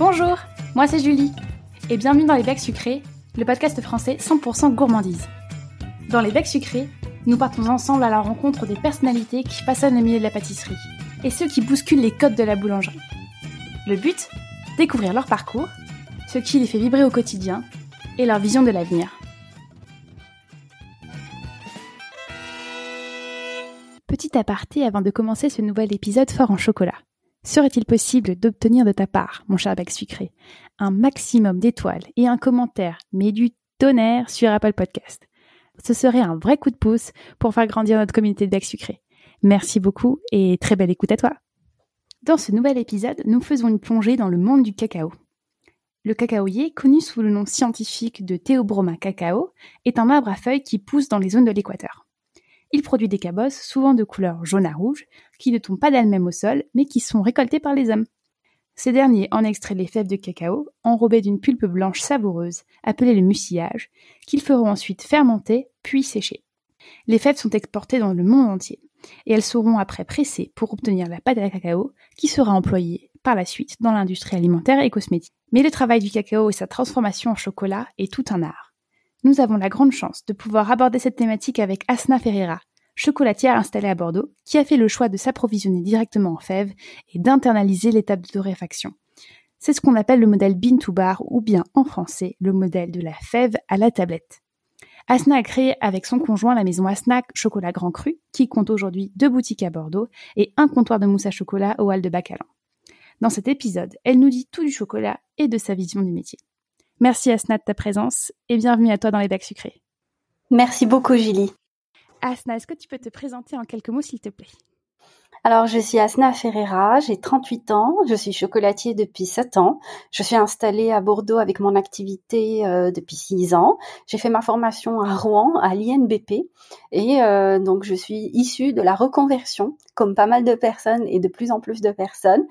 Bonjour, moi c'est Julie, et bienvenue dans Les Becs Sucrés, le podcast français 100% gourmandise. Dans Les Becs Sucrés, nous partons ensemble à la rencontre des personnalités qui façonnent le milieu de la pâtisserie, et ceux qui bousculent les codes de la boulangerie. Le but Découvrir leur parcours, ce qui les fait vibrer au quotidien, et leur vision de l'avenir. Petit aparté avant de commencer ce nouvel épisode fort en chocolat. Serait-il possible d'obtenir de ta part, mon cher bec sucré, un maximum d'étoiles et un commentaire, mais du tonnerre sur Apple Podcast? Ce serait un vrai coup de pouce pour faire grandir notre communauté de bec sucré. Merci beaucoup et très belle écoute à toi. Dans ce nouvel épisode, nous faisons une plongée dans le monde du cacao. Le cacaoyer, connu sous le nom scientifique de Theobroma cacao, est un arbre à feuilles qui pousse dans les zones de l'équateur. Il produit des cabosses, souvent de couleur jaune à rouge, qui ne tombent pas d'elles-mêmes au sol, mais qui sont récoltées par les hommes. Ces derniers en extraient les fèves de cacao, enrobées d'une pulpe blanche savoureuse, appelée le mucillage, qu'ils feront ensuite fermenter, puis sécher. Les fèves sont exportées dans le monde entier, et elles seront après pressées pour obtenir la pâte à cacao, qui sera employée par la suite dans l'industrie alimentaire et cosmétique. Mais le travail du cacao et sa transformation en chocolat est tout un art nous avons la grande chance de pouvoir aborder cette thématique avec Asna Ferreira, chocolatière installée à Bordeaux, qui a fait le choix de s'approvisionner directement en fèves et d'internaliser l'étape de torréfaction. C'est ce qu'on appelle le modèle bean to bar ou bien en français le modèle de la fève à la tablette. Asna a créé avec son conjoint la maison Asna Chocolat Grand Cru, qui compte aujourd'hui deux boutiques à Bordeaux et un comptoir de mousse à chocolat au Hall de Bacalan. Dans cet épisode, elle nous dit tout du chocolat et de sa vision du métier. Merci Asna de ta présence et bienvenue à toi dans les bacs sucrés. Merci beaucoup Julie. Asna, est-ce que tu peux te présenter en quelques mots s'il te plaît? Alors, je suis Asna Ferreira, j'ai 38 ans, je suis chocolatier depuis 7 ans. Je suis installée à Bordeaux avec mon activité euh, depuis 6 ans. J'ai fait ma formation à Rouen, à l'INBP, et euh, donc je suis issue de la reconversion, comme pas mal de personnes et de plus en plus de personnes.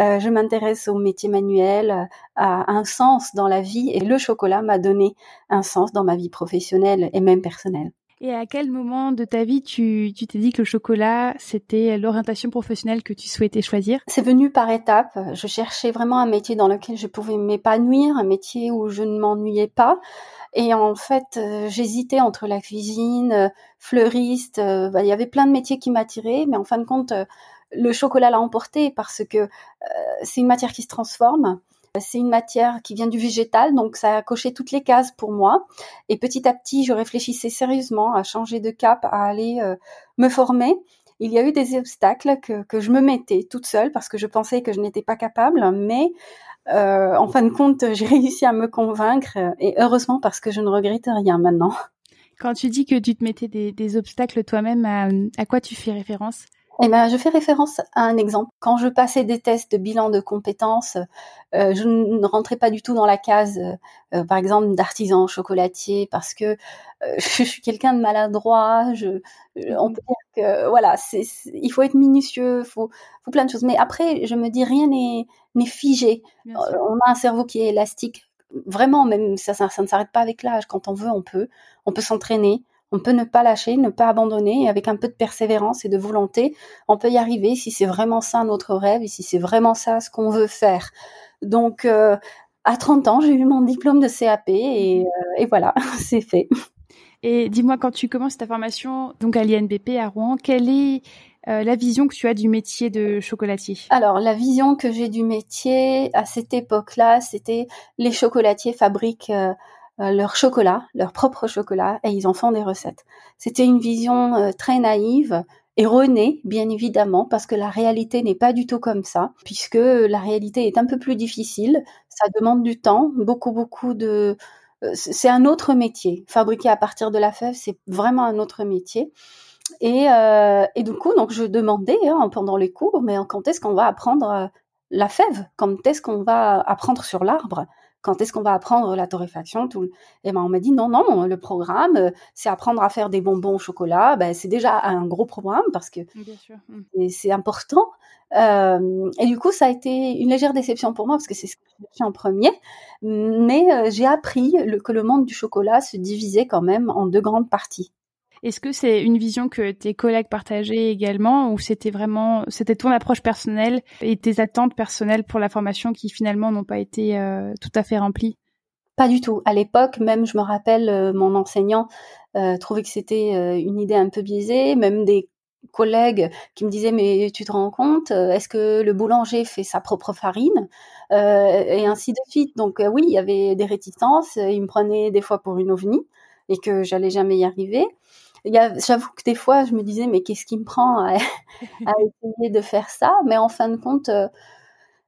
Euh, je m'intéresse au métier manuel, à un sens dans la vie, et le chocolat m'a donné un sens dans ma vie professionnelle et même personnelle. Et à quel moment de ta vie tu t'es dit que le chocolat, c'était l'orientation professionnelle que tu souhaitais choisir? C'est venu par étapes. Je cherchais vraiment un métier dans lequel je pouvais m'épanouir, un métier où je ne m'ennuyais pas. Et en fait, euh, j'hésitais entre la cuisine, euh, fleuriste. Euh, bah, il y avait plein de métiers qui m'attiraient, mais en fin de compte, le chocolat l'a emporté parce que c'est une matière qui se transforme. C'est une matière qui vient du végétal, donc ça a coché toutes les cases pour moi. Et petit à petit, je réfléchissais sérieusement à changer de cap, à aller euh, me former. Il y a eu des obstacles que, je me mettais toute seule parce que je pensais que je n'étais pas capable, mais euh, en fin de compte, j'ai réussi à me convaincre et heureusement parce que je ne regrette rien maintenant. Quand tu dis que tu te mettais des, obstacles toi-même, à quoi tu fais référence? Eh ben, je fais référence à un exemple. Quand je passais des tests de bilan de compétences, euh, je ne rentrais pas du tout dans la case, euh, par exemple, d'artisan chocolatier parce que euh, je suis quelqu'un de maladroit. Je, on peut dire que voilà, c'est, il faut être minutieux, faut, faut plein de choses. Mais après, je me dis rien n'est, n'est figé. On a un cerveau qui est élastique. Vraiment, même ça, ça, ça ne s'arrête pas avec l'âge. Quand on veut, on peut. On peut s'entraîner. On peut ne pas lâcher, ne pas abandonner, et avec un peu de persévérance et de volonté, on peut y arriver si c'est vraiment ça notre rêve et si c'est vraiment ça ce qu'on veut faire. Donc, euh, à 30 ans, j'ai eu mon diplôme de CAP et, euh, voilà, c'est fait. Et dis-moi, quand tu commences ta formation donc à l'INBP à Rouen, quelle est euh, la vision que tu as du métier de chocolatier? Alors, la vision que j'ai du métier à cette époque-là, c'était les chocolatiers fabriquent euh, leur chocolat, leur propre chocolat, et ils en font des recettes. C'était une vision euh, très naïve, erronée, bien évidemment, parce que la réalité n'est pas du tout comme ça, puisque la réalité est un peu plus difficile, ça demande du temps, beaucoup, beaucoup de... Euh, c'est un autre métier. Fabriquer à partir de la fève, c'est vraiment un autre métier. Et, euh, et du coup, donc je demandais hein, pendant les cours, mais quand est-ce qu'on va apprendre la fève? Quand est-ce qu'on va apprendre sur l'arbre? Quand est-ce qu'on va apprendre la torréfaction tout Et ben on m'a dit non non le programme euh, c'est apprendre à faire des bonbons au chocolat ben c'est déjà un gros programme parce que mmh. c'est important. Euh, et du coup ça a été une légère déception pour moi parce que c'est ce que j'ai fait en premier. Mais euh, j'ai appris que le monde du chocolat se divisait quand même en deux grandes parties Est-ce que c'est une vision que tes collègues partageaient également ou c'était vraiment c'était ton approche personnelle et tes attentes personnelles pour la formation qui finalement n'ont pas été euh, tout à fait remplies? Pas du tout. À l'époque, même je me rappelle, euh, mon enseignant euh, trouvait que c'était une idée un peu biaisée. Même des collègues qui me disaient mais tu te rends compte est-ce que le boulanger fait sa propre farine? Et ainsi de suite. Donc oui il y avait des réticences. Il me prenait des fois pour une ovni et que j'allais jamais y arriver j'avoue que des fois, je me disais, mais qu'est-ce qui me prend à, essayer de faire ça? Mais en fin de compte, euh,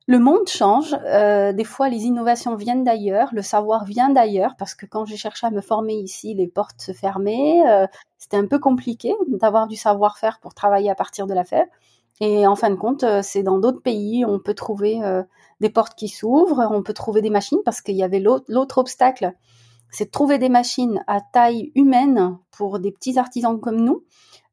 le monde change. Euh, des fois, les innovations viennent d'ailleurs, le savoir vient d'ailleurs, parce que quand j'ai cherché à me former ici, les portes se fermaient. Euh, c'était un peu compliqué d'avoir du savoir-faire pour travailler à partir de la fève. Et en fin de compte, c'est dans d'autres pays, on peut trouver des portes qui s'ouvrent, on peut trouver des machines, parce qu'il y avait l'autre obstacle c'est de trouver des machines à taille humaine pour des petits artisans comme nous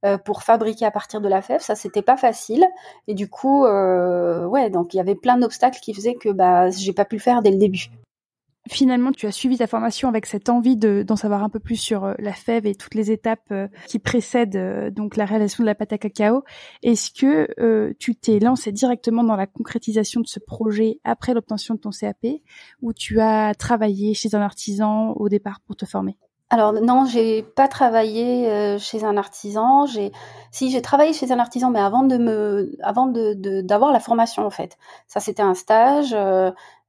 euh, pour fabriquer à partir de la fève. Ça, c'était pas facile. Et du coup, euh, ouais, donc il y avait plein d'obstacles qui faisaient que bah j'ai pas pu le faire dès le début finalement tu as suivi ta formation avec cette envie d'en savoir un peu plus sur euh, la fève et toutes les étapes euh, qui précèdent euh, donc la réalisation de la pâte à cacao. Est-ce que tu t'es lancé directement dans la concrétisation de ce projet après l'obtention de ton CAP ou tu as travaillé chez un artisan au départ pour te former? Alors non, j'ai pas travaillé chez un artisan. Si j'ai travaillé chez un artisan, mais avant de me, avant de d'avoir la formation en fait. Ça c'était un stage.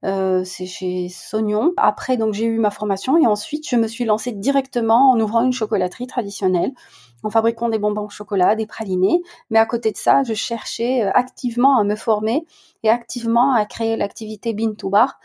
Euh, c'est chez Sognon. Après, donc j'ai eu ma formation et ensuite je me suis lancée directement en ouvrant une chocolaterie traditionnelle, en fabriquant des bonbons au chocolat, des pralinés. Mais à côté de ça, je cherchais euh, activement à me former et activement à créer l'activité Bean to Bar.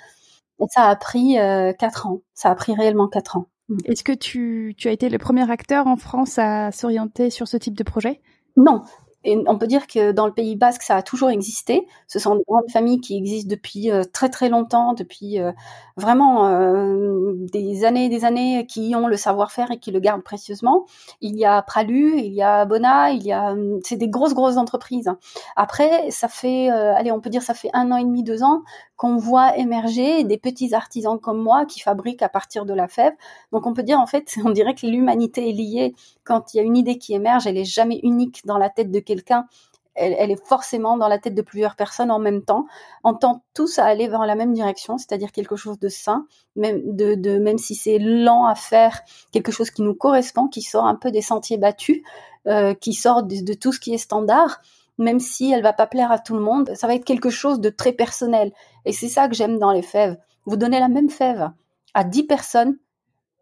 Et ça a pris euh, quatre ans. Ça a pris réellement quatre ans. Mm. Est-ce que tu, tu as été le premier acteur en France à s'orienter sur ce type de projet? Non, et on peut dire que dans le Pays Basque, ça a toujours existé. Ce sont des grandes familles qui existent depuis euh, très très longtemps, depuis euh, vraiment euh, des années et des années, qui ont le savoir-faire et qui le gardent précieusement. Il y a Pralu, il y a Bona, il y a, c'est des grosses grosses entreprises. Après, ça fait, allez, on peut dire, ça fait un an et demi, deux ans qu'on voit émerger des petits artisans comme moi qui fabriquent à partir de la fève. Donc on peut dire en fait, on dirait que l'humanité est liée. Quand il y a une idée qui émerge, elle est jamais unique dans la tête de quelqu'un. Elle, est forcément dans la tête de plusieurs personnes en même temps. On tend tous à aller vers la même direction, c'est-à-dire quelque chose de sain, même, de, même si c'est lent à faire, quelque chose qui nous correspond, qui sort un peu des sentiers battus, euh, qui sort de, tout ce qui est standard même si elle va pas plaire à tout le monde, ça va être quelque chose de très personnel. Et c'est ça que j'aime dans les fèves. Vous donnez la même fève à 10 personnes,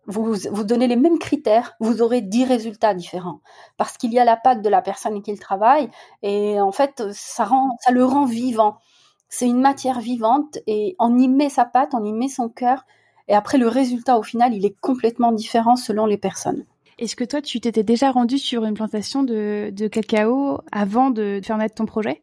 vous, vous donnez les mêmes critères, vous aurez 10 résultats différents. Parce qu'il y a la patte de la personne qui le travaille, et en fait, ça, rend, ça le rend vivant. C'est une matière vivante, et on y met sa patte, on y met son cœur, et après, le résultat, au final, il est complètement différent selon les personnes. Est-ce que toi, tu t'étais déjà rendu sur une plantation de, cacao avant de faire naître ton projet?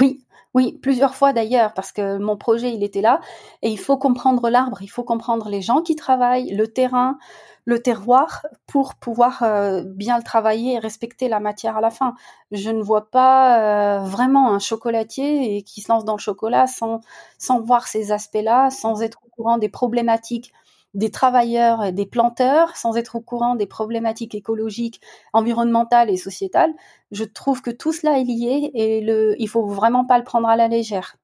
Oui, oui, plusieurs fois d'ailleurs, parce que mon projet, il était là. Et il faut comprendre l'arbre, il faut comprendre les gens qui travaillent, le terrain, le terroir, pour pouvoir euh, bien le travailler et respecter la matière à la fin. Je ne vois pas euh, vraiment un chocolatier qui se lance dans le chocolat sans, sans voir ces aspects-là, sans être au courant des problématiques des travailleurs, des planteurs, sans être au courant des problématiques écologiques, environnementales et sociétales. Je trouve que tout cela est lié et le, il faut vraiment pas le prendre à la légère.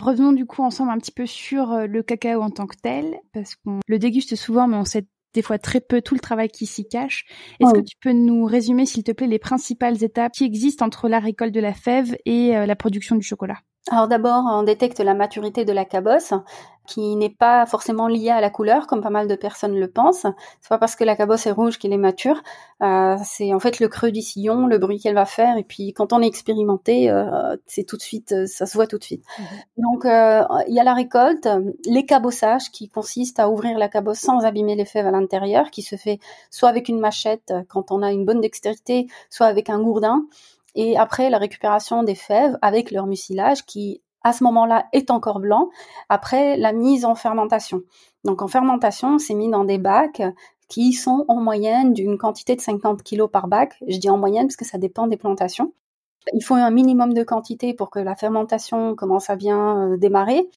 Revenons du coup ensemble un petit peu sur euh, le cacao en tant que tel, parce qu'on le déguste souvent, mais on sait des fois très peu tout le travail qui s'y cache. Est-ce que tu peux nous résumer, s'il te plaît, les principales étapes qui existent entre la récolte de la fève et euh, la production du chocolat? Alors d'abord, on détecte la maturité de la cabosse, qui n'est pas forcément liée à la couleur, comme pas mal de personnes le pensent. C'est pas parce que la cabosse est rouge qu'elle est mature. Euh, c'est en fait le creux du sillon, le bruit qu'elle va faire, et puis quand on est expérimenté, euh, c'est tout de suite, euh, ça se voit tout de suite. Mhm. Donc il y a la récolte, les cabossages, qui consistent à ouvrir la cabosse sans abîmer les fèves à l'intérieur, qui se fait soit avec une machette quand on a une bonne dextérité, soit avec un gourdin et après la récupération des fèves avec leur mucilage qui à ce moment-là est encore blanc après la mise en fermentation. Donc en fermentation, c'est mis dans des bacs qui sont en moyenne d'une quantité de 50 kg par bac. Je dis en moyenne parce que ça dépend des plantations. Il faut un minimum de quantité pour que la fermentation commence à bien euh, démarrer.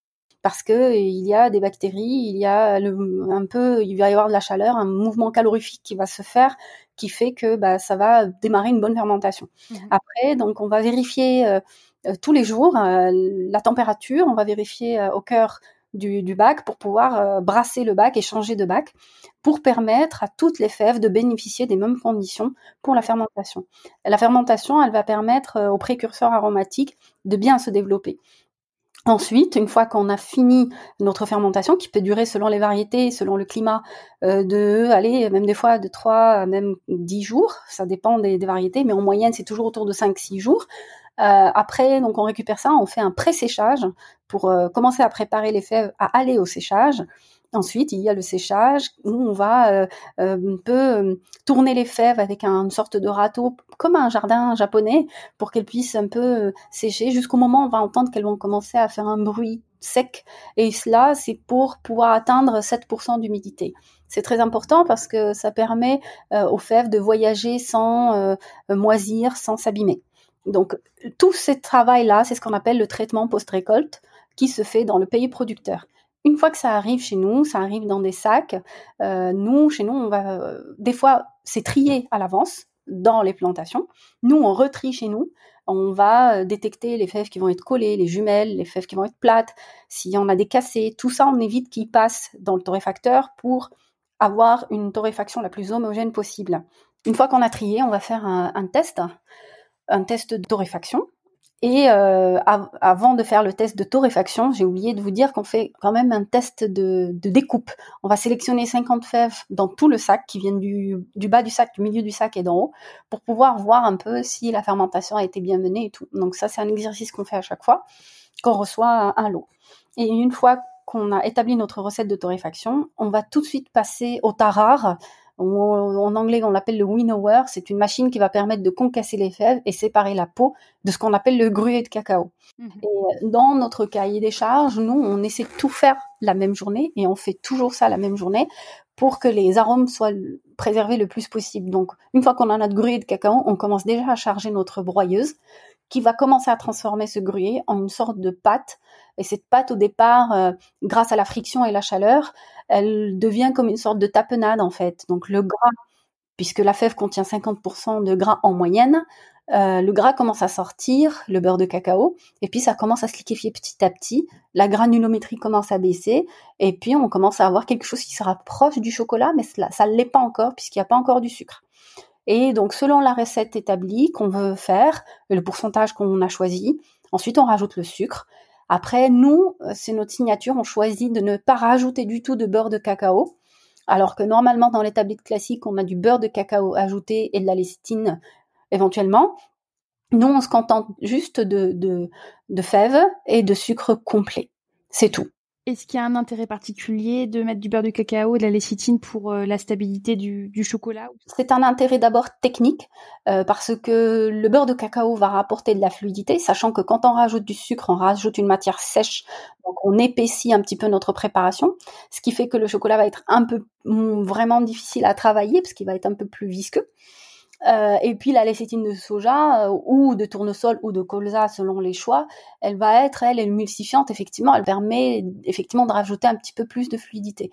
Parce que il y a des bactéries, il y a un peu, il va y avoir de la chaleur, un mouvement calorifique qui va se faire, qui fait que bah, ça va démarrer une bonne fermentation. Mmh Après, donc on va vérifier euh, euh, tous les jours euh, la température, on va vérifier au cœur du, du, bac pour pouvoir brasser le bac et changer de bac pour permettre à toutes les fèves de bénéficier des mêmes conditions pour la fermentation. La fermentation, elle va permettre aux précurseurs aromatiques de bien se développer. Ensuite, une fois qu'on a fini notre fermentation, qui peut durer selon les variétés, selon le climat, euh, de aller même des fois de 3 même 10 jours, ça dépend des, variétés, mais en moyenne c'est toujours autour de 5-6 jours. Euh, après, donc on récupère ça, on fait un pré-séchage pour euh, commencer à préparer les fèves à aller au séchage. Ensuite, il y a le séchage où on va euh, euh, un peu euh, tourner les fèves avec une sorte de râteau, comme un jardin japonais, pour qu'elles puissent un peu sécher jusqu'au moment où on va entendre qu'elles vont commencer à faire un bruit sec. Et cela, c'est pour pouvoir atteindre 7% d'humidité. C'est très important parce que ça permet aux fèves de voyager sans moisir, sans s'abîmer. Donc, tout ce travail-là, c'est ce qu'on appelle le traitement post-récolte qui se fait dans le pays producteur. Une fois que ça arrive chez nous, ça arrive dans des sacs. Euh, nous, chez nous, on va euh, des fois c'est trié à l'avance dans les plantations. Nous, on retrie chez nous. On va euh, détecter les fèves qui vont être collées, les jumelles, les fèves qui vont être plates. S'il y en a des cassées, tout ça, on évite qu'ils passent dans le torréfacteur pour avoir une torréfaction la plus homogène possible. Une fois qu'on a trié, on va faire un, un test, un test de torréfaction. Et euh, avant de faire le test de torréfaction, j'ai oublié de vous dire qu'on fait quand même un test de, découpe. On va sélectionner 50 fèves dans tout le sac qui viennent du, bas du sac, du milieu du sac et d'en haut, pour pouvoir voir un peu si la fermentation a été bien menée et tout. Donc ça, c'est un exercice qu'on fait à chaque fois qu'on reçoit un lot. Et une fois qu'on a établi notre recette de torréfaction, on va tout de suite passer au tarare en anglais, on l'appelle le winnower. C'est une machine qui va permettre de concasser les fèves et séparer la peau de ce qu'on appelle le gruet de cacao. Mhm. Et dans notre cahier des charges, nous, on essaie de tout faire la même journée et on fait toujours ça la même journée pour que les arômes soient préservés le plus possible. Donc, une fois qu'on a notre gruet de cacao, on commence déjà à charger notre broyeuse qui va commencer à transformer ce gruyère en une sorte de pâte. Et cette pâte, au départ, euh, grâce à la friction et la chaleur, elle devient comme une sorte de tapenade en fait. Donc le gras, puisque la fève contient 50% de gras en moyenne, euh, le gras commence à sortir, le beurre de cacao, et puis ça commence à se liquéfier petit à petit. La granulométrie commence à baisser, et puis on commence à avoir quelque chose qui se rapproche du chocolat, mais ça ne l'est pas encore puisqu'il n'y a pas encore du sucre. Et donc selon la recette établie qu'on veut faire, le pourcentage qu'on a choisi, ensuite on rajoute le sucre, après, nous, euh, c'est notre signature, on choisit de ne pas rajouter du tout de beurre de cacao, alors que normalement dans les tablettes classiques, on a du beurre de cacao ajouté et de la lécithine éventuellement. Nous, on se contente juste de, de fèves et de sucre complet. C'est tout. Est-ce qu'il y a un intérêt particulier de mettre du beurre de cacao et de la lécithine pour euh, la stabilité du, chocolat C'est un intérêt d'abord technique euh, parce que le beurre de cacao va rapporter de la fluidité, sachant que quand on rajoute du sucre, on rajoute une matière sèche, donc on épaissit un petit peu notre préparation, ce qui fait que le chocolat va être un peu vraiment difficile à travailler parce qu'il va être un peu plus visqueux. Euh, et puis la lécithine de soja euh, ou de tournesol ou de colza selon les choix, elle va être elle émulsifiante effectivement, elle permet effectivement de rajouter un petit peu plus de fluidité,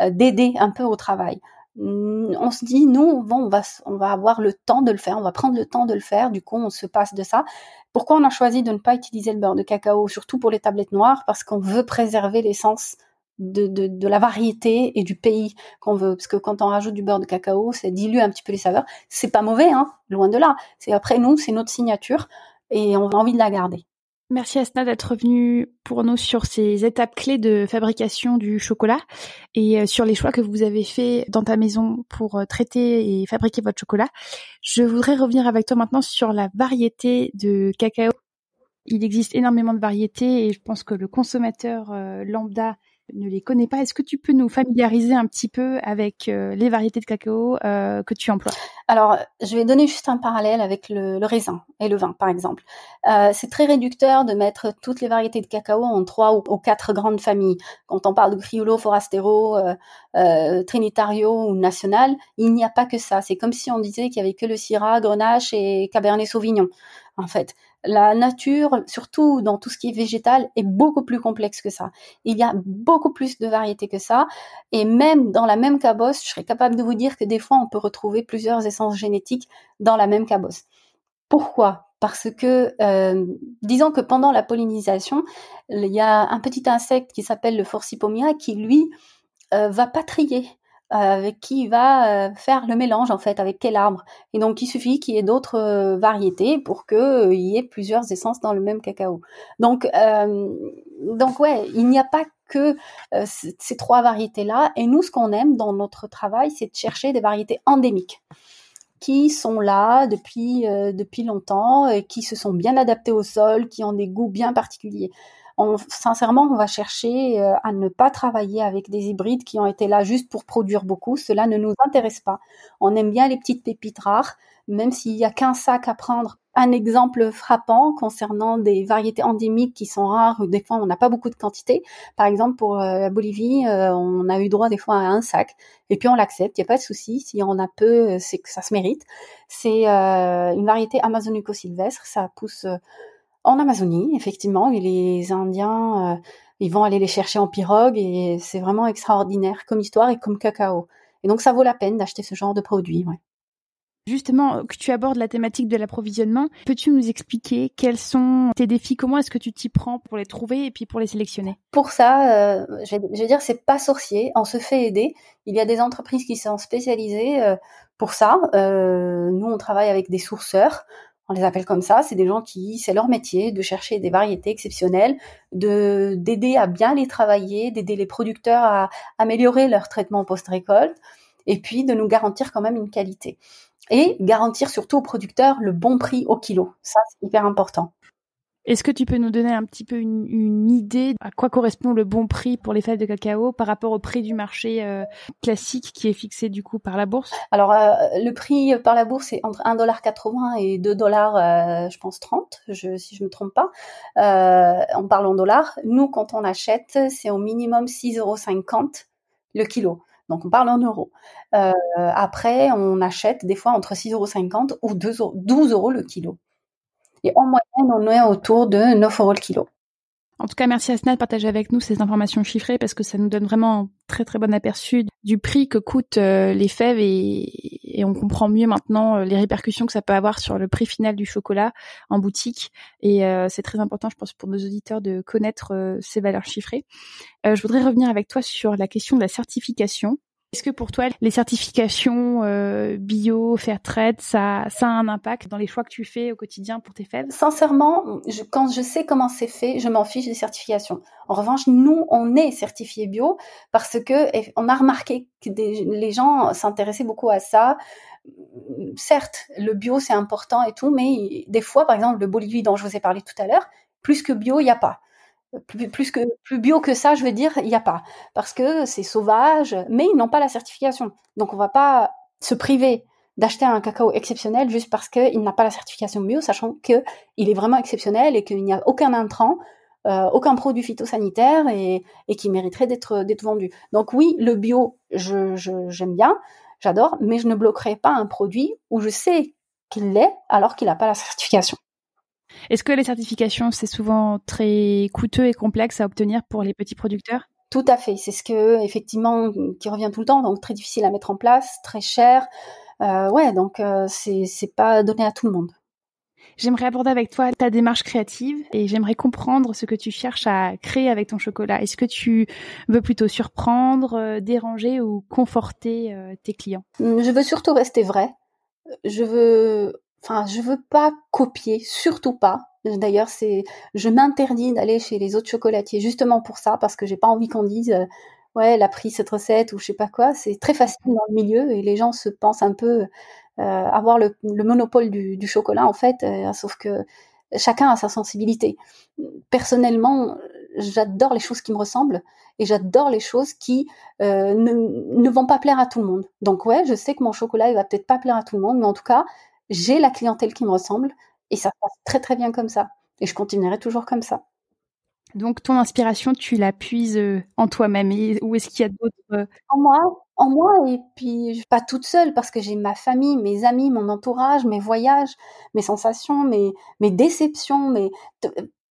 euh, d'aider un peu au travail. Hum, on se dit nous bon on va on va avoir le temps de le faire, on va prendre le temps de le faire, du coup on se passe de ça. Pourquoi on a choisi de ne pas utiliser le beurre de cacao surtout pour les tablettes noires? Parce qu'on veut préserver l'essence de, de, la variété et du pays qu'on veut. Parce que quand on rajoute du beurre de cacao, ça dilue un petit peu les saveurs. C'est pas mauvais, hein, loin de là. C'est après nous, c'est notre signature et on a envie de la garder. Merci Asna d'être venue pour nous sur ces étapes clés de fabrication du chocolat et euh, sur les choix que vous avez faits dans ta maison pour euh, traiter et fabriquer votre chocolat. Je voudrais revenir avec toi maintenant sur la variété de cacao. Il existe énormément de variétés et je pense que le consommateur euh, lambda ne les connais pas. Est-ce que tu peux nous familiariser un petit peu avec euh, les variétés de cacao euh, que tu emploies? Alors, je vais donner juste un parallèle avec le, raisin et le vin, par exemple. Euh, c'est très réducteur de mettre toutes les variétés de cacao en trois ou, quatre grandes familles. Quand on parle de Criollo, Forastero, Trinitario ou National, il n'y a pas que ça. C'est comme si on disait qu'il y avait que le Syrah, Grenache et Cabernet Sauvignon. En fait, La nature, surtout dans tout ce qui est végétal, est beaucoup plus complexe que ça. Il y a beaucoup plus de variétés que ça. Et même dans la même cabosse, je serais capable de vous dire que des fois, on peut retrouver plusieurs essences génétiques dans la même cabosse. Pourquoi? Parce que, euh, disons que pendant la pollinisation, il y a un petit insecte qui s'appelle le Forcipomia qui, lui, euh, va pas trier euh, avec qui va euh, faire le mélange en fait avec quel arbre. Et donc il suffit qu'il y ait d'autres euh, variétés pour qu'il y ait plusieurs essences dans le même cacao. Donc donc ouais, il n'y a pas que ces trois variétés là. Et nous, ce qu'on aime dans notre travail, c'est de chercher des variétés endémiques qui sont là depuis depuis longtemps et qui se sont bien adaptées au sol, qui ont des goûts bien particuliers sincèrement, on va chercher euh, à ne pas travailler avec des hybrides qui ont été là juste pour produire beaucoup. Cela ne nous intéresse pas. On aime bien les petites pépites rares, même s'il y a qu'un sac à prendre. Un exemple frappant concernant des variétés endémiques qui sont rares, des fois on n'a pas beaucoup de quantité. Par exemple, pour euh, la Bolivie, euh, on a eu droit des fois à un sac, et puis on l'accepte, il n'y a pas de souci. Si on a peu, c'est que ça se mérite. C'est une variété amazonico-sylvestre, ça pousse en Amazonie, effectivement, et les Indiens, euh, ils vont aller les chercher en pirogue et c'est vraiment extraordinaire comme histoire et comme cacao. Et donc ça vaut la peine d'acheter ce genre de produit. Ouais. Justement, que tu abordes la thématique de l'approvisionnement, peux-tu nous expliquer quels sont tes défis? Comment est-ce que tu t'y prends pour les trouver et puis pour les sélectionner? Pour ça, euh, je, vais, je, vais, dire, c'est pas sorcier. On se fait aider. Il y a des entreprises qui sont spécialisées euh, pour ça. Euh, nous, on travaille avec des sourceurs on les appelle comme ça, c'est des gens qui, c'est leur métier de chercher des variétés exceptionnelles, de d'aider à bien les travailler, d'aider les producteurs à améliorer leur traitement post-récolte, et puis de nous garantir quand même une qualité. Et garantir surtout aux producteurs le bon prix au kilo. Ça, c'est hyper important. Est-ce que tu peux nous donner un petit peu une, idée à quoi correspond le bon prix pour les fèves de cacao par rapport au prix du marché euh, classique qui est fixé du coup par la bourse? Alors euh, le prix par la bourse est entre 1,80$ et 2$, euh, je pense 30, je, si je me trompe pas. on parle en dollars. Nous, quand on achète, c'est au minimum 6,50€ le kilo. Donc on parle en euros. après, on achète des fois entre 6,50€ ou 12 euros le kilo. Et en moyenne, on est autour de 9 euros le kilo. En tout cas, merci Asna de partager avec nous ces informations chiffrées parce que ça nous donne vraiment un très très bon aperçu du prix que coûtent euh, les fèves et, on comprend mieux maintenant euh, les répercussions que ça peut avoir sur le prix final du chocolat en boutique. Et euh, c'est très important, je pense, pour nos auditeurs de connaître ces valeurs chiffrées. je voudrais revenir avec toi sur la question de la certification. Est-ce que pour toi, les certifications euh, bio, Fairtrade, ça, ça a un impact dans les choix que tu fais au quotidien pour tes fèves? Sincèrement, je, quand je sais comment c'est fait, je m'en fiche des certifications. En revanche, nous, on est certifié bio parce que on a remarqué que les gens s'intéressaient beaucoup à ça. Certes, le bio c'est important et tout, mais des fois, par exemple, le Bolivie dont je vous ai parlé tout à l'heure, plus que bio, il n'y a pas plus, que plus bio que ça, je veux dire, il n'y a pas parce que c'est sauvage, mais ils n'ont pas la certification. Donc on va pas se priver d'acheter un cacao exceptionnel juste parce qu'il n'a pas la certification bio, sachant que il est vraiment exceptionnel et qu'il n'y a aucun intrant, euh, aucun produit phytosanitaire et, qui mériterait d'être vendu. Donc oui, le bio, je j'aime bien, j'adore, mais je ne bloquerai pas un produit où je sais qu'il l'est alors qu'il n'a pas la certification. Est-ce que les certifications, c'est souvent très coûteux et complexe à obtenir pour les petits producteurs? Tout à fait. C'est ce que, effectivement, qui revient tout le temps, donc très difficile à mettre en place, très cher. Euh, ouais, donc euh, c'est pas donné à tout le monde. J'aimerais aborder avec toi ta démarche créative et j'aimerais comprendre ce que tu cherches à créer avec ton chocolat. Est-ce que tu veux plutôt surprendre, euh, déranger ou conforter euh, tes clients? Je veux surtout rester vrai. Je veux enfin, je veux pas copier, surtout pas. D'ailleurs, c'est, je m'interdis d'aller chez les autres chocolatiers justement pour ça, parce que j'ai pas envie qu'on dise, euh, ouais, elle a pris cette recette ou je sais pas quoi. C'est très facile dans le milieu et les gens se pensent un peu euh, avoir le, monopole du, chocolat en fait, euh, sauf que chacun a sa sensibilité. Personnellement, j'adore les choses qui me ressemblent et j'adore les choses qui ne, ne, vont pas plaire à tout le monde. Donc ouais, je sais que mon chocolat il va peut-être pas plaire à tout le monde, mais en tout cas, j'ai la clientèle qui me ressemble et ça passe très très bien comme ça. Et je continuerai toujours comme ça. Donc ton inspiration, tu la puises euh, en toi-même ou est-ce qu'il y a d'autres euh, En moi, en moi et puis pas toute seule parce que j'ai ma famille, mes amis, mon entourage, mes voyages, mes sensations, mes mes déceptions, mes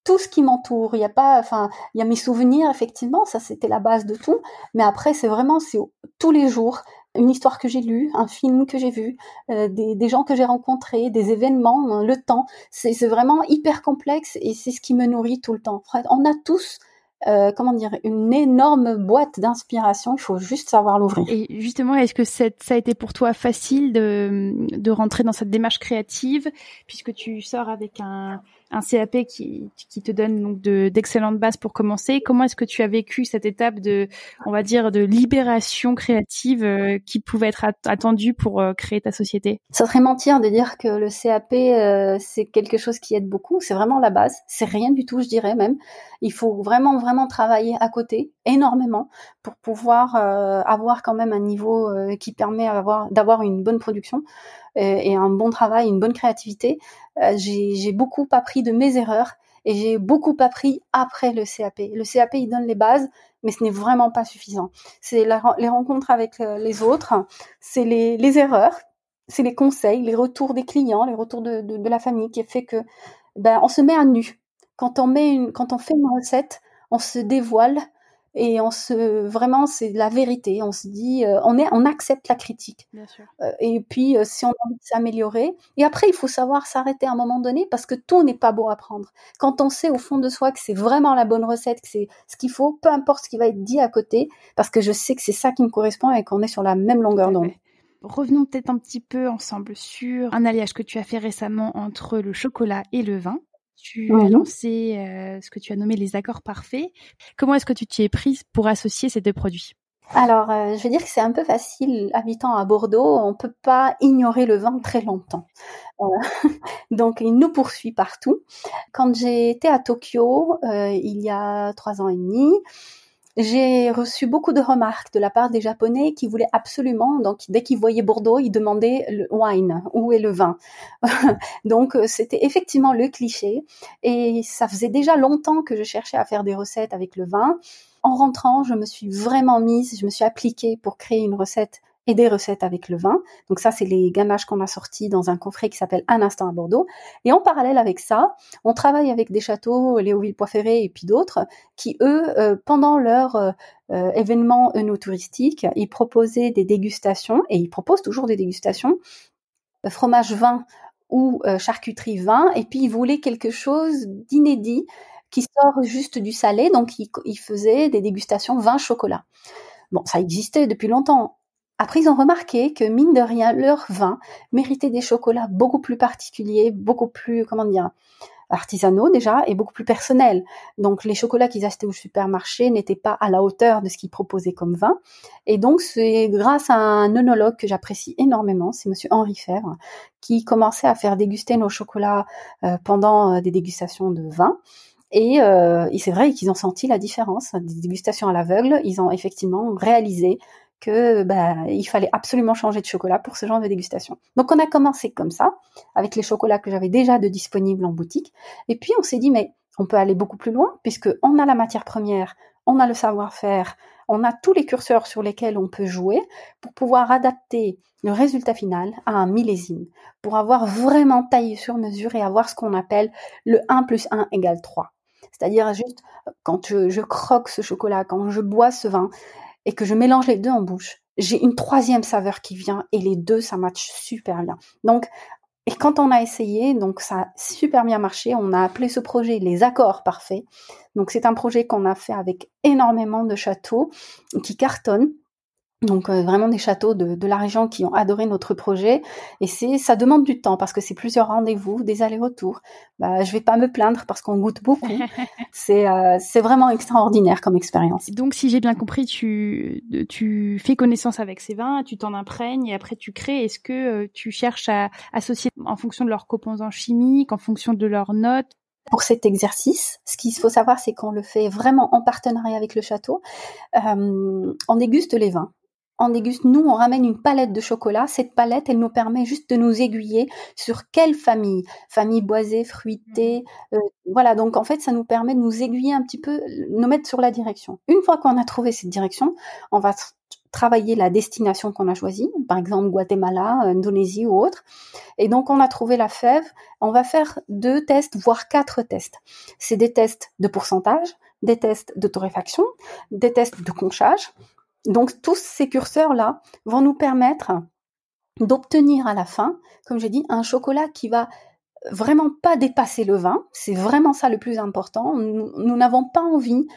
tout ce qui m'entoure. Il y a pas, enfin, il y a mes souvenirs effectivement, ça c'était la base de tout. Mais après c'est vraiment c'est tous les jours une histoire que j'ai lue, un film que j'ai vu, euh, des, gens que j'ai rencontrés, des événements, hein, le temps. C'est vraiment hyper complexe et c'est ce qui me nourrit tout le temps. On a tous euh, comment dire, une énorme boîte d'inspiration. Il faut juste savoir l'ouvrir. Et justement, est-ce que ça a été pour toi facile de rentrer dans cette démarche créative, puisque tu sors avec un, un CAP qui, qui te donne donc de, d'excellentes bases pour commencer. Comment est-ce que tu as vécu cette étape de, on va dire, de libération créative euh, qui pouvait être attendue pour euh, créer ta société? Ça serait mentir de dire que le CAP euh, c'est quelque chose qui aide beaucoup. C'est vraiment la base. C'est rien du tout, je dirais même. Il faut vraiment vraiment travailler à côté énormément pour pouvoir avoir quand même un niveau qui permet d'avoir une bonne production. Euh, et un bon travail, une bonne créativité, euh, j'ai beaucoup appris de mes erreurs et j'ai beaucoup appris après le CAP. Le CAP, il donne les bases, mais ce n'est vraiment pas suffisant. C'est les rencontres avec euh, les autres, c'est les, erreurs, c'est les conseils, les retours des clients, les retours de, la famille qui fait que ben on se met à nu. Quand on met quand on fait une recette, on se dévoile et on se vraiment c'est la vérité. On se dit euh, on est on accepte la critique. Bien sûr. Euh, et puis euh, si on a envie de s'améliorer et après il faut savoir s'arrêter à un moment donné parce que tout n'est pas beau à prendre. Quand on sait au fond de soi que c'est vraiment la bonne recette que c'est ce qu'il faut peu importe ce qui va être dit à côté parce que je sais que c'est ça qui me correspond et qu'on est sur la même longueur d'onde. Revenons peut-être un petit peu ensemble sur un alliage que tu as fait récemment entre le chocolat et le vin tu as lancé euh, ce que tu as nommé les accords parfaits. Comment est-ce que tu t'y es prise pour associer ces deux produits? Alors, euh, je veux dire que c'est un peu facile. Habitant à Bordeaux, on peut pas ignorer le vin très longtemps. Euh, donc, il nous poursuit partout. Quand été à Tokyo, il y a trois ans et demi, j'ai reçu beaucoup de remarques de la part des Japonais qui voulaient absolument, donc dès qu'ils voyaient Bordeaux, ils demandaient le wine, où est le vin Donc euh, c'était effectivement le cliché et ça faisait déjà longtemps que je cherchais à faire des recettes avec le vin. En rentrant, je me suis vraiment mise, je me suis appliquée pour créer une recette et des recettes avec le vin. Donc ça, c'est les ganaches qu'on a sortis dans un coffret qui s'appelle Un instant à Bordeaux. Et en parallèle avec ça, on travaille avec des châteaux, Léoville Poiferré et puis d'autres, qui eux, euh, pendant leur euh, euh, événement ils proposaient des dégustations, et ils proposent toujours des dégustations, fromage vin ou charcuterie vin, et puis ils voulaient quelque chose d'inédit qui sort juste du salé, donc ils, ils faisaient des dégustations vin chocolat. Bon, ça existait depuis longtemps. Après, ils ont remarqué que, mine de rien, leur vin méritait des chocolats beaucoup plus particuliers, beaucoup plus, comment dire, artisanaux déjà, et beaucoup plus personnels. Donc, les chocolats qu'ils achetaient au supermarché n'étaient pas à la hauteur de ce qu'ils proposaient comme vin. Et donc, c'est grâce à un œnologue que j'apprécie énormément, c'est monsieur Henri Fèvre, qui commençait à faire déguster nos chocolats euh, pendant euh, des dégustations de vin. Et, euh, et c'est vrai qu'ils ont senti la différence. Des dégustations à l'aveugle, ils ont effectivement réalisé que bah, il fallait absolument changer de chocolat pour ce genre de dégustation. Donc on a commencé comme ça, avec les chocolats que j'avais déjà de disponibles en boutique. Et puis on s'est dit, mais on peut aller beaucoup plus loin, puisque on a la matière première, on a le savoir-faire, on a tous les curseurs sur lesquels on peut jouer pour pouvoir adapter le résultat final à un millésime, pour avoir vraiment taillé sur mesure et avoir ce qu'on appelle le 1 plus 1 égale 3. C'est-à-dire juste quand je, je croque ce chocolat, quand je bois ce vin, et que je mélange les deux en bouche, j'ai une troisième saveur qui vient et les deux, ça match super bien. Donc, et quand on a essayé, donc ça a super bien marché, on a appelé ce projet les accords parfaits. Donc c'est un projet qu'on a fait avec énormément de châteaux qui cartonnent donc euh, vraiment des châteaux de, de, la région qui ont adoré notre projet et c'est ça demande du temps parce que c'est plusieurs rendez-vous, des allers-retours. Bah, je vais pas me plaindre parce qu'on goûte beaucoup. c'est euh, c'est vraiment extraordinaire comme expérience. Donc si j'ai bien compris, tu tu fais connaissance avec ces vins, tu t'en imprègnes et après tu crées. Est-ce que euh, tu cherches à associer en fonction de leurs composants chimiques, en fonction de leurs notes? Pour cet exercice. Ce qu'il faut savoir, c'est qu'on le fait vraiment en partenariat avec le château. Euh, on déguste les vins on déguste, nous, on ramène une palette de chocolat. Cette palette, elle nous permet juste de nous aiguiller sur quelle famille? Famille boisée, fruitée. Mmh. Euh, voilà, donc en fait, ça nous permet de nous aiguiller un petit peu, nous mettre sur la direction. Une fois qu'on a trouvé cette direction, on va travailler la destination qu'on a choisie, par exemple Guatemala, Indonésie ou autre. Et donc on a trouvé la fève, on va faire deux tests, voire quatre tests. C'est des tests de pourcentage, des tests de torréfaction, des tests de conchage. Donc tous ces curseurs-là vont nous permettre d'obtenir à la fin, comme j'ai dit, un chocolat qui va vraiment pas dépasser le vin. C'est vraiment ça le plus important. Nous n'avons pas envie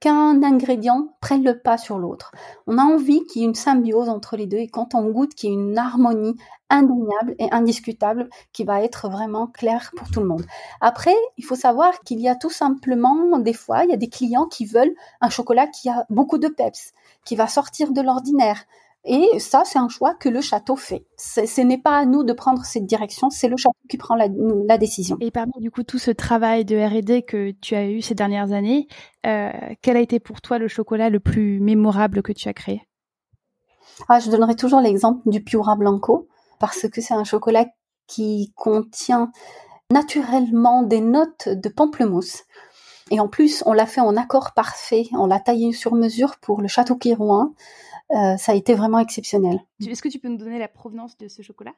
qu'un ingrédient prenne le pas sur l'autre. On a envie qu'il y ait une symbiose entre les deux et quand on goûte qu'il y ait une harmonie indéniable et indiscutable qui va être vraiment claire pour tout le monde. Après, il faut savoir qu'il y a tout simplement des fois, il y a des clients qui veulent un chocolat qui a beaucoup de peps, qui va sortir de l'ordinaire, et ça, c'est un choix que le château fait. Ce n'est pas à nous de prendre cette direction, c'est le château qui prend la, la, décision. Et parmi du coup tout ce travail de R&D que tu as eu ces dernières années, euh, quel a été pour toi le chocolat le plus mémorable que tu as créé? Ah, Je donnerai toujours l'exemple du Piura Blanco, parce que c'est un chocolat qui contient naturellement des notes de pamplemousse. Et en plus, on l'a fait en accord parfait, on l'a taillé sur mesure pour le château Quirouin. Euh, ça a été vraiment exceptionnel. Est-ce que tu peux nous donner la provenance de ce chocolat?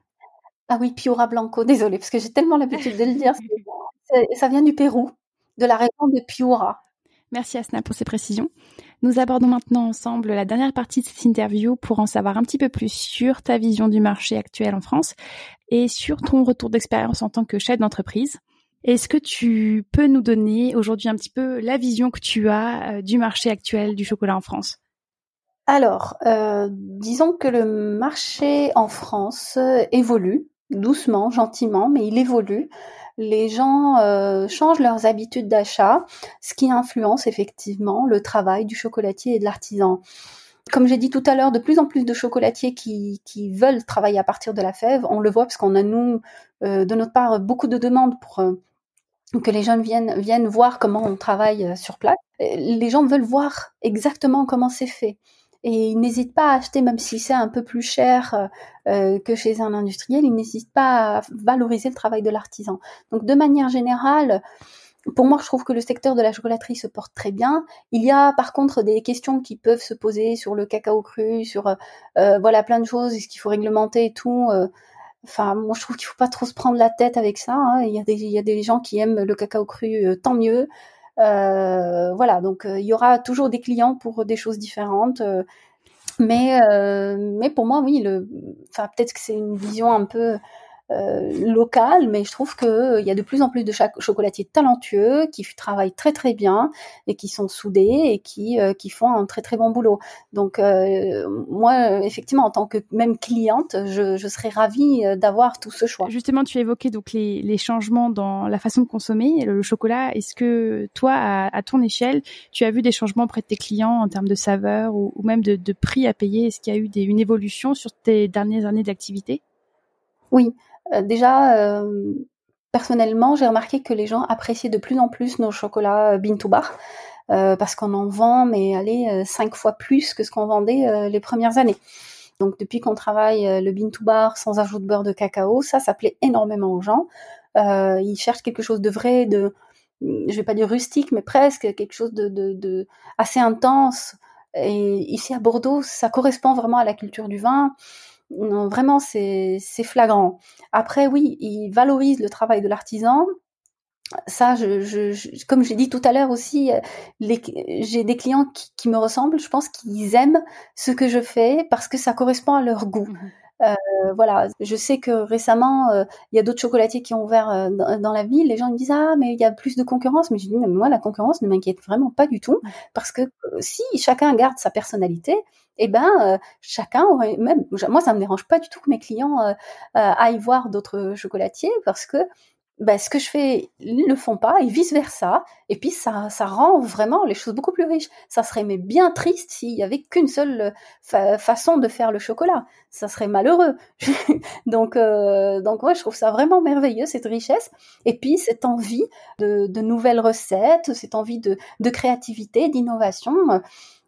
Ah oui, Piura Blanco, désolé, parce que j'ai tellement l'habitude de le dire. ça vient du Pérou, de la région de Piura. Merci Asna pour ces précisions. Nous abordons maintenant ensemble la dernière partie de cette interview pour en savoir un petit peu plus sur ta vision du marché actuel en France et sur ton retour d'expérience en tant que chef d'entreprise. Est-ce que tu peux nous donner aujourd'hui un petit peu la vision que tu as euh, du marché actuel du chocolat en France? Alors, euh, disons que le marché en France euh, évolue doucement, gentiment, mais il évolue. Les gens changent leurs habitudes d'achat, ce qui influence effectivement le travail du chocolatier et de l'artisan. Comme j'ai dit tout à l'heure, de plus en plus de chocolatiers qui, veulent travailler à partir de la fève. On le voit parce qu'on a, nous, de notre part, beaucoup de demandes pour que les jeunes viennent, viennent voir comment on travaille sur place. Les gens veulent voir exactement comment c'est fait et ils n'hésitent pas à acheter, même si c'est un peu plus cher euh, euh, que chez un industriel, ils n'hésitent pas à valoriser le travail de l'artisan. Donc de manière générale, pour moi, je trouve que le secteur de la chocolaterie se porte très bien. Il y a par contre des questions qui peuvent se poser sur le cacao cru, sur euh, voilà plein de choses, est-ce qu'il faut réglementer et tout. Enfin, moi, je trouve qu'il faut pas trop se prendre la tête avec ça. Hein. Il, y a des, il y a des gens qui aiment le cacao cru, tant mieux. Euh, voilà, donc euh, il y aura toujours des clients pour des choses différentes. Euh, mais, mais pour moi, oui, le, peut-être que c'est une vision un peu euh, local, mais je trouve qu'il euh, y a de plus en plus de chocolatiers talentueux qui travaillent très très bien et qui sont soudés et qui, euh, qui font un très très bon boulot. Donc moi, effectivement, en tant que même cliente, je, je serais ravie d'avoir tout ce choix. Justement, tu évoquais donc les, les changements dans la façon de consommer le chocolat. Est-ce que toi, à, à, ton échelle, tu as vu des changements auprès de tes clients en termes de saveur ou, ou même de, de, prix à payer? Est-ce qu'il y a eu des, une évolution sur tes dernières années d'activité? Oui, déjà, euh, personnellement, j'ai remarqué que les gens appréciaient de plus en plus nos chocolats euh, to Bar. parce qu'on en vend, mais allez, cinq fois plus que ce qu'on vendait les premières années. Donc depuis qu'on travaille le bean to bar sans ajout de beurre de cacao, ça, ça plaît énormément aux gens. ils cherchent quelque chose de vrai, de, je vais pas dire rustique, mais presque quelque chose de, de, de assez intense. Et ici à Bordeaux, ça correspond vraiment à la culture du vin. Non, vraiment, c'est flagrant. Après, oui, il valorise le travail de l'artisan. Ça, je, je, comme j'ai dit tout à l'heure aussi, j'ai des clients qui, me ressemblent. Je pense qu'ils aiment ce que je fais parce que ça correspond à leur goût. Mmh euh, voilà, je sais que récemment, euh, il y a d'autres chocolatiers qui ont ouvert euh, dans, la ville. Les gens me disent ah mais il y a plus de concurrence. Mais je dis mais moi la concurrence ne m'inquiète vraiment pas du tout parce que si chacun garde sa personnalité, eh ben chacun aurait même moi ça me dérange pas du tout que mes clients aillent voir d'autres chocolatiers parce que ben, ce que je fais, ils le font pas, et vice versa. Et puis ça, ça rend vraiment les choses beaucoup plus riches. Ça serait mais bien triste s'il y avait qu'une seule façon de faire le chocolat. Ça serait malheureux. donc, euh, donc ouais, je trouve ça vraiment merveilleux cette richesse. Et puis cette envie de, de nouvelles recettes, cette envie de, de créativité, d'innovation.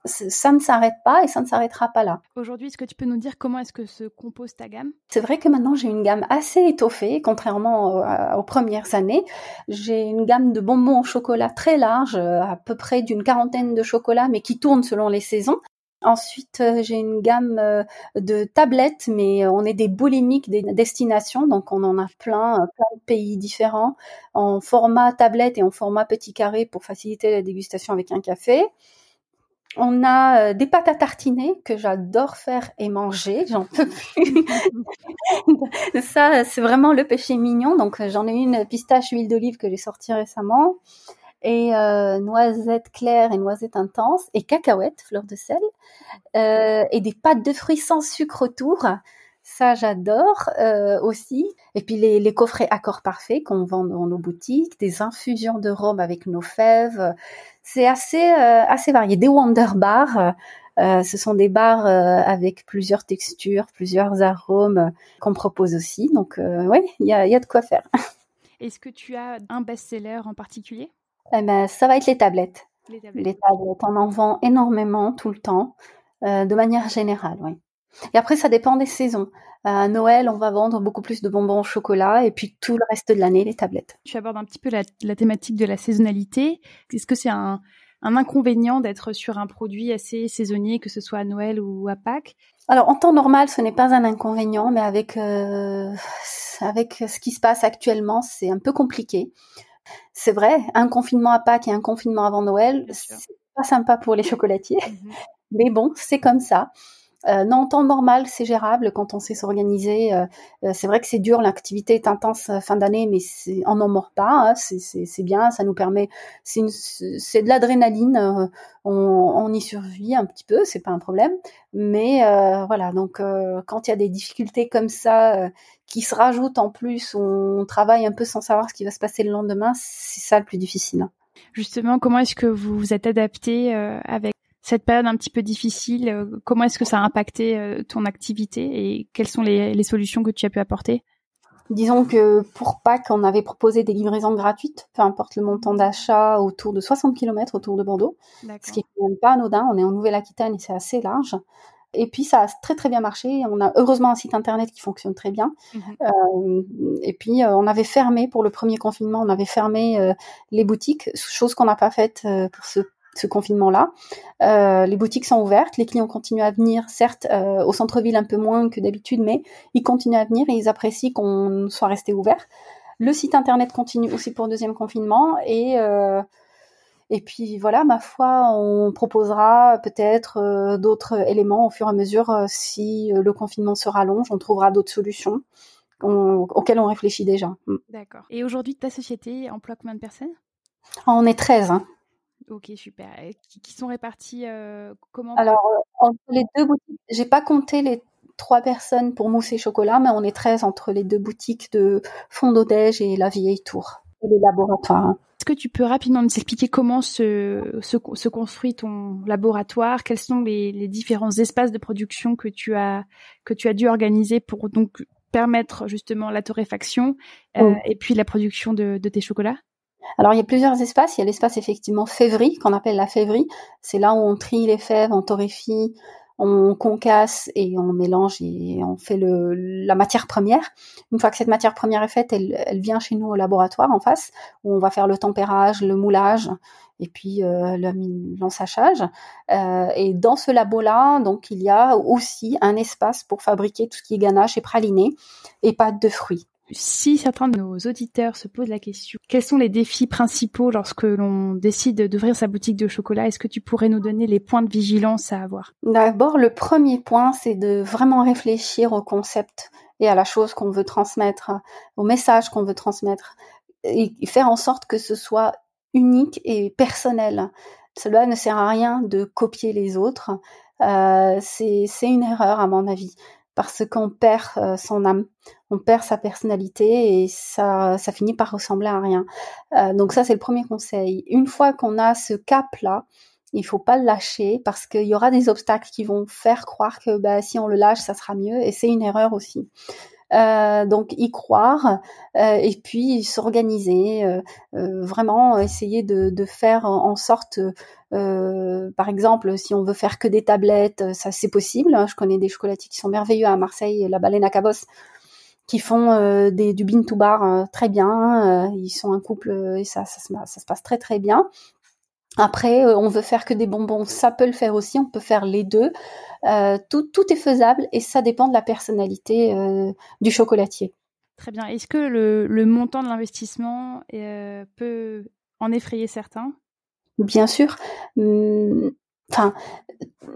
Ça ne s'arrête pas et ça ne s'arrêtera pas là. Aujourd'hui, est-ce que tu peux nous dire comment est-ce que se compose ta gamme? C'est vrai que maintenant j'ai une gamme assez étoffée, contrairement aux premières années. J'ai une gamme de bonbons au chocolat très large, à peu près d'une quarantaine de chocolats, mais qui tourne selon les saisons. Ensuite, euh, j'ai une gamme euh, de tablettes, mais on est des boulimiques des destinations, donc on en a plein, euh, plein de pays différents, en format tablette et en format petit carré pour faciliter la dégustation avec un café. On a des pâtes à tartiner que j'adore faire et manger, j'en peux plus. Ça, c'est vraiment le péché mignon. Donc j'en ai une pistache huile d'olive que j'ai sortie récemment et euh, noisettes claires et noisettes intenses et cacahuètes, fleur de sel, euh, et des pâtes de fruits sans sucre autour. Ça, j'adore euh, aussi. Et puis les, les coffrets accords parfaits qu'on vend dans nos boutiques, des infusions de rhum avec nos fèves. C'est assez euh, assez varié. Des Wonder Bars. Euh, ce sont des bars avec plusieurs textures, plusieurs arômes qu'on propose aussi. Donc oui, il y a, y a de quoi faire. Est-ce que tu as un best-seller en particulier? Eh ben, ça va être les tablettes. Les tablettes. on en vend énormément tout le temps, de manière générale, oui. Et après, ça dépend des saisons. À Noël, on va vendre beaucoup plus de bonbons au chocolat, et puis tout le reste de l'année, les tablettes. Tu abordes un petit peu la, thématique de la saisonnalité. Est-ce que c'est un, inconvénient d'être sur un produit assez saisonnier, que ce soit à Noël ou à Pâques? Alors, en temps normal, ce n'est pas un inconvénient, mais avec, euh, avec ce qui se passe actuellement, c'est un peu compliqué. C'est vrai, un confinement à Pâques et un confinement avant Noël, c'est pas sympa pour les chocolatiers. Mhm. Mais bon, c'est comme ça. Euh, non, en temps normal, c'est gérable quand on sait s'organiser. Euh, euh, c'est vrai que c'est dur, l'activité est intense fin d'année, mais on n'en mord pas. Hein, c'est bien, ça nous permet. C'est de l'adrénaline. On, y survit un petit peu, c'est pas un problème. Mais voilà, donc quand il y a des difficultés comme ça qui se rajoutent en plus, on travaille un peu sans savoir ce qui va se passer le lendemain. C'est ça le plus difficile. Justement, comment est-ce que vous vous êtes adapté avec cette période un petit peu difficile, euh, comment est-ce que ça a impacté euh, ton activité et quelles sont les, solutions que tu as pu apporter? Disons que pour Pâques, on avait proposé des livraisons gratuites, peu importe le montant d'achat, autour de 60 km autour de Bordeaux, ce qui est quand même pas anodin. On est en Nouvelle-Aquitaine et c'est assez large. Et puis ça a très très bien marché. On a heureusement un site internet qui fonctionne très bien. Mhm. Euh, et puis on avait fermé pour le premier confinement, on avait fermé les boutiques, chose qu'on n'a pas faite pour ce ce confinement-là. Euh, les boutiques sont ouvertes, les clients continuent à venir, certes euh, au centre-ville un peu moins que d'habitude, mais ils continuent à venir et ils apprécient qu'on soit resté ouvert. Le site internet continue aussi pour le deuxième confinement et euh, et puis voilà, ma foi, on proposera peut-être d'autres éléments au fur et à mesure si le confinement se rallonge, on trouvera d'autres solutions auxquelles on réfléchit déjà. Mm. D'accord. Et aujourd'hui, ta société emploie combien de personnes? On est 13. Hein. Ok, super. qui, sont répartis euh, comment Alors, entre les deux boutiques, j'ai pas compté les trois personnes pour mousse et chocolat, mais on est 13 entre les deux boutiques de Fond d'Odège et la Vieille Tour, et les laboratoires. Hein. Est-ce que tu peux rapidement nous expliquer comment se, se, construit ton laboratoire? Quels sont les, différents espaces de production que tu as, que tu as dû organiser pour donc permettre justement la torréfaction euh, et puis la production de tes chocolats? Alors il y a plusieurs espaces. Il y a l'espace effectivement février qu'on appelle la févrie. C'est là où on trie les fèves, on torréfie, on concasse et on mélange et on fait la matière première. Une fois que cette matière première est faite, elle, elle vient chez nous au laboratoire en face où on va faire le tempérage, le moulage et puis euh, l'ensachage. Euh, et dans ce labo-là, donc il y a aussi un espace pour fabriquer tout ce qui est ganache et praliné et pâte de fruits. Si certains de nos auditeurs se posent la question, quels sont les défis principaux lorsque l'on décide d'ouvrir sa boutique de chocolat Est-ce que tu pourrais nous donner les points de vigilance à avoir? D'abord, le premier point, c'est de vraiment réfléchir au concept et à la chose qu'on veut transmettre, au message qu'on veut transmettre, et faire en sorte que ce soit unique et personnel. Cela ne sert à rien de copier les autres. Euh, c'est une erreur à mon avis parce qu'on perd euh, son âme, on perd sa personnalité et ça, ça finit par ressembler à rien. Euh, donc ça, c'est le premier conseil. Une fois qu'on a ce cap-là, il faut pas le lâcher parce qu'il y aura des obstacles qui vont faire croire que bah, si on le lâche, ça sera mieux et c'est une erreur aussi. Euh, donc y croire euh, et puis s'organiser, euh, vraiment essayer de, faire en sorte, par exemple, si on veut faire que des tablettes, ça c'est possible. Hein. Je connais des chocolatiers qui sont merveilleux à Marseille, la baleine à Cabos, qui font du bean to bar très bien. ils sont un couple et ça, se passe très très bien. Après, on veut faire que des bonbons, ça peut le faire aussi. On peut faire les deux. Euh, tout, tout, est faisable et ça dépend de la personnalité euh, du chocolatier. Très bien. Est-ce que le, le, montant de l'investissement euh, peut en effrayer certains? Bien sûr. Hum, enfin,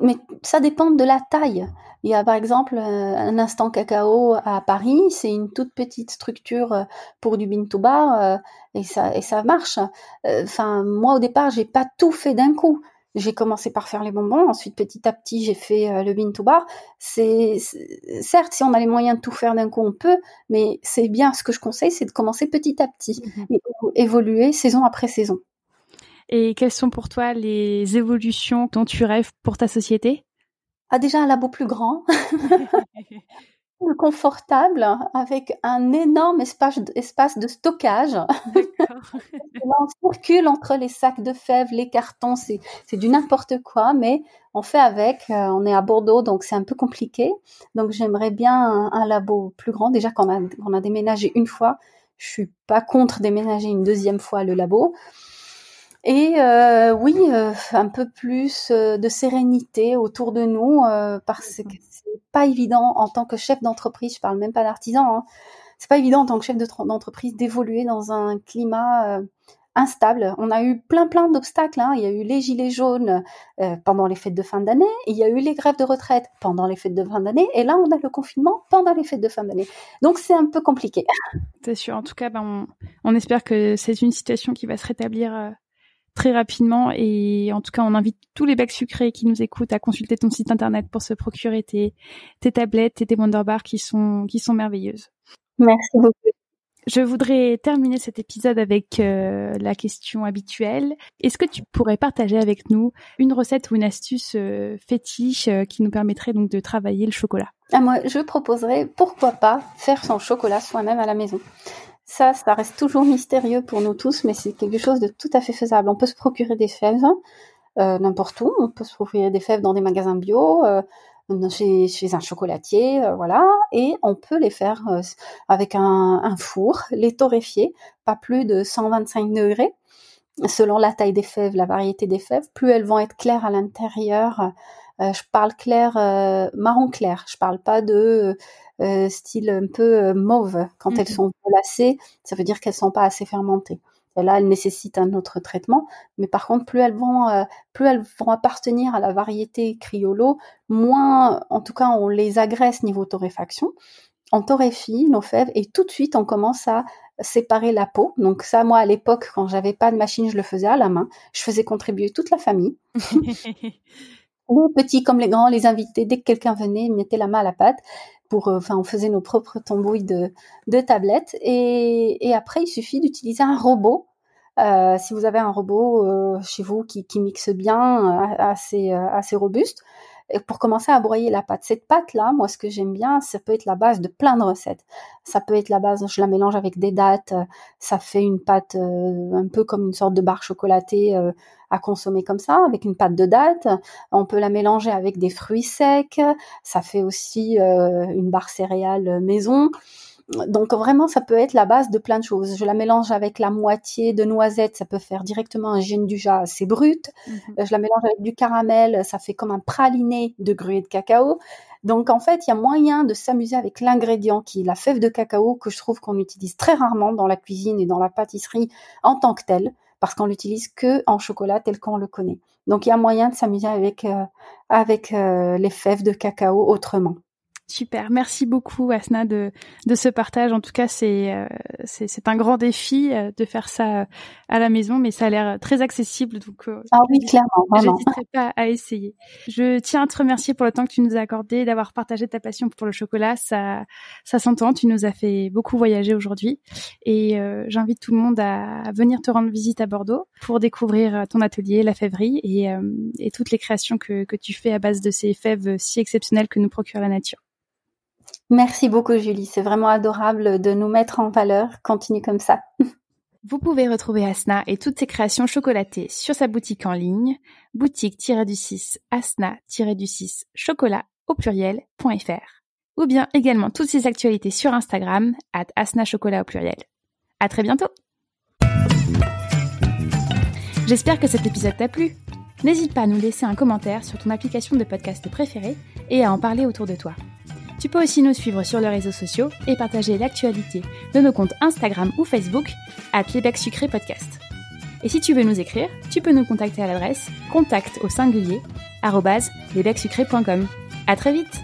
mais ça dépend de la taille. Il y a par exemple un instant cacao à Paris, c'est une toute petite structure pour du bean to bar et ça et ça marche. Enfin, moi au départ, j'ai pas tout fait d'un coup. J'ai commencé par faire les bonbons, ensuite petit à petit j'ai fait euh, le bean to bar. C'est certes si on a les moyens de tout faire d'un coup on peut, mais c'est bien ce que je conseille, c'est de commencer petit à petit mhm. et évoluer saison après saison. Et quelles sont pour toi les évolutions dont tu rêves pour ta société? Ah déjà un labo plus grand. confortable avec un énorme espace, espace de stockage. on circule entre les sacs de fèves, les cartons, c'est, du n'importe quoi, mais on fait avec. Euh, on est à Bordeaux, donc c'est un peu compliqué. Donc j'aimerais bien un, labo plus grand. Déjà qu'on a, on a déménagé une fois, je suis pas contre déménager une deuxième fois le labo. Et euh, oui, euh, un peu plus de sérénité autour de nous, parce que pas évident en tant que chef d'entreprise, je parle même pas d'artisan, hein, c'est pas évident en tant que chef d'entreprise d'évoluer dans un climat euh, instable. On a eu plein plein d'obstacles. Hein. Il y a eu les gilets jaunes euh, pendant les fêtes de fin d'année, il y a eu les grèves de retraite pendant les fêtes de fin d'année, et là on a le confinement pendant les fêtes de fin d'année. Donc c'est un peu compliqué. C'est sûr. En tout cas, ben, on, espère que c'est une situation qui va se rétablir euh, très rapidement. Et en tout cas, on invite tous les bacs sucrés qui nous écoutent à consulter ton site internet pour se procurer tes, tes tablettes et tes Wonder Bars qui sont, qui sont merveilleuses. Merci beaucoup. Je voudrais terminer cet épisode avec euh, la question habituelle. Est-ce que tu pourrais partager avec nous une recette ou une astuce euh, fétiche euh, qui nous permettrait donc de travailler le chocolat? Ah, Moi, je proposerais pourquoi pas faire son chocolat soi-même à la maison. Ça, ça reste toujours mystérieux pour nous tous, mais c'est quelque chose de tout à fait faisable. On peut se procurer des fèves euh, n'importe où. On peut se procurer des fèves dans des magasins bio, euh, chez, un chocolatier, euh, voilà. Et on peut les faire avec un, four, les torréfier, pas plus de 125 degrés. Selon la taille des fèves, la variété des fèves, plus elles vont être claires à l'intérieur. Je parle clair, marron clair. Je parle pas de euh, style un peu euh, mauve. Quand elles mhm. sont glacées, ça veut dire qu'elles sont pas assez fermentées. Et là, elles nécessitent un autre traitement. Mais par contre, plus elles vont, euh, plus elles vont appartenir à la variété criollo, moins, en tout cas, on les agresse niveau torréfaction. On torréfie nos fèves et tout de suite, on commence à séparer la peau. Donc ça, moi, à l'époque, quand j'avais pas de machine, je le faisais à la main. Je faisais contribuer toute la famille. les petits comme les grands, les invités, dès que quelqu'un venait, ils mettaient la main à la pâte. Euh, enfin, on faisait nos propres tambouilles de, tablettes. Et, après, il suffit d'utiliser un robot. Euh, si vous avez un robot euh, chez vous qui, mixe bien, assez robuste, pour commencer à broyer la pâte. Cette pâte-là, moi, ce que j'aime bien, ça peut être la base de plein de recettes. Ça peut être la base, je la mélange avec des dattes, ça fait une pâte un peu comme une sorte de barre chocolatée à consommer comme ça, avec une pâte de date. On peut la mélanger avec des fruits secs. Ça fait aussi euh, une barre céréale maison. Donc vraiment, ça peut être la base de plein de choses. Je la mélange avec la moitié de noisettes, ça peut faire directement un gène du jas assez brut. Mhm. Euh, je la mélange avec du caramel, ça fait comme un praliné de gruyère de cacao. Donc en fait, il y a moyen de s'amuser avec l'ingrédient qui est la fève de cacao que je trouve qu'on utilise très rarement dans la cuisine et dans la pâtisserie en tant que telle parce qu'on l'utilise que en chocolat tel qu'on le connaît. Donc il y a moyen de s'amuser avec euh, avec euh, les fèves de cacao autrement. Super, merci beaucoup Asna de, de ce partage. En tout cas, c'est euh, c'est un grand défi euh, de faire ça euh, à la maison, mais ça a l'air très accessible, donc ah oui, clairement, n'hésiterai pas à essayer. Je tiens à te remercier pour le temps que tu nous as accordé, d'avoir partagé ta passion pour le chocolat. Ça ça s'entend. Tu nous as fait beaucoup voyager aujourd'hui, et j'invite tout le monde à, venir te rendre visite à Bordeaux pour découvrir ton atelier, la fèverie, et, et toutes les créations que que tu fais à base de ces fèves si exceptionnelles que nous procure la nature. Merci beaucoup Julie, c'est vraiment adorable de nous mettre en valeur. Continue comme ça. Vous pouvez retrouver Asna et toutes ses créations chocolatées sur sa boutique en ligne, boutique-du-6 asna-du-6 chocolat au pluriel.fr ou bien également toutes ses actualités sur Instagram at asna chocolat au pluriel. À très bientôt! J'espère que cet épisode t'a plu. N'hésite pas à nous laisser un commentaire sur ton application de podcast préférée et à en parler autour de toi. Tu peux aussi nous suivre sur les réseaux sociaux et partager l'actualité de nos comptes Instagram ou Facebook à Playback Sucré Podcast. Et si tu veux nous écrire, tu peux nous contacter à l'adresse contact au singulier À très vite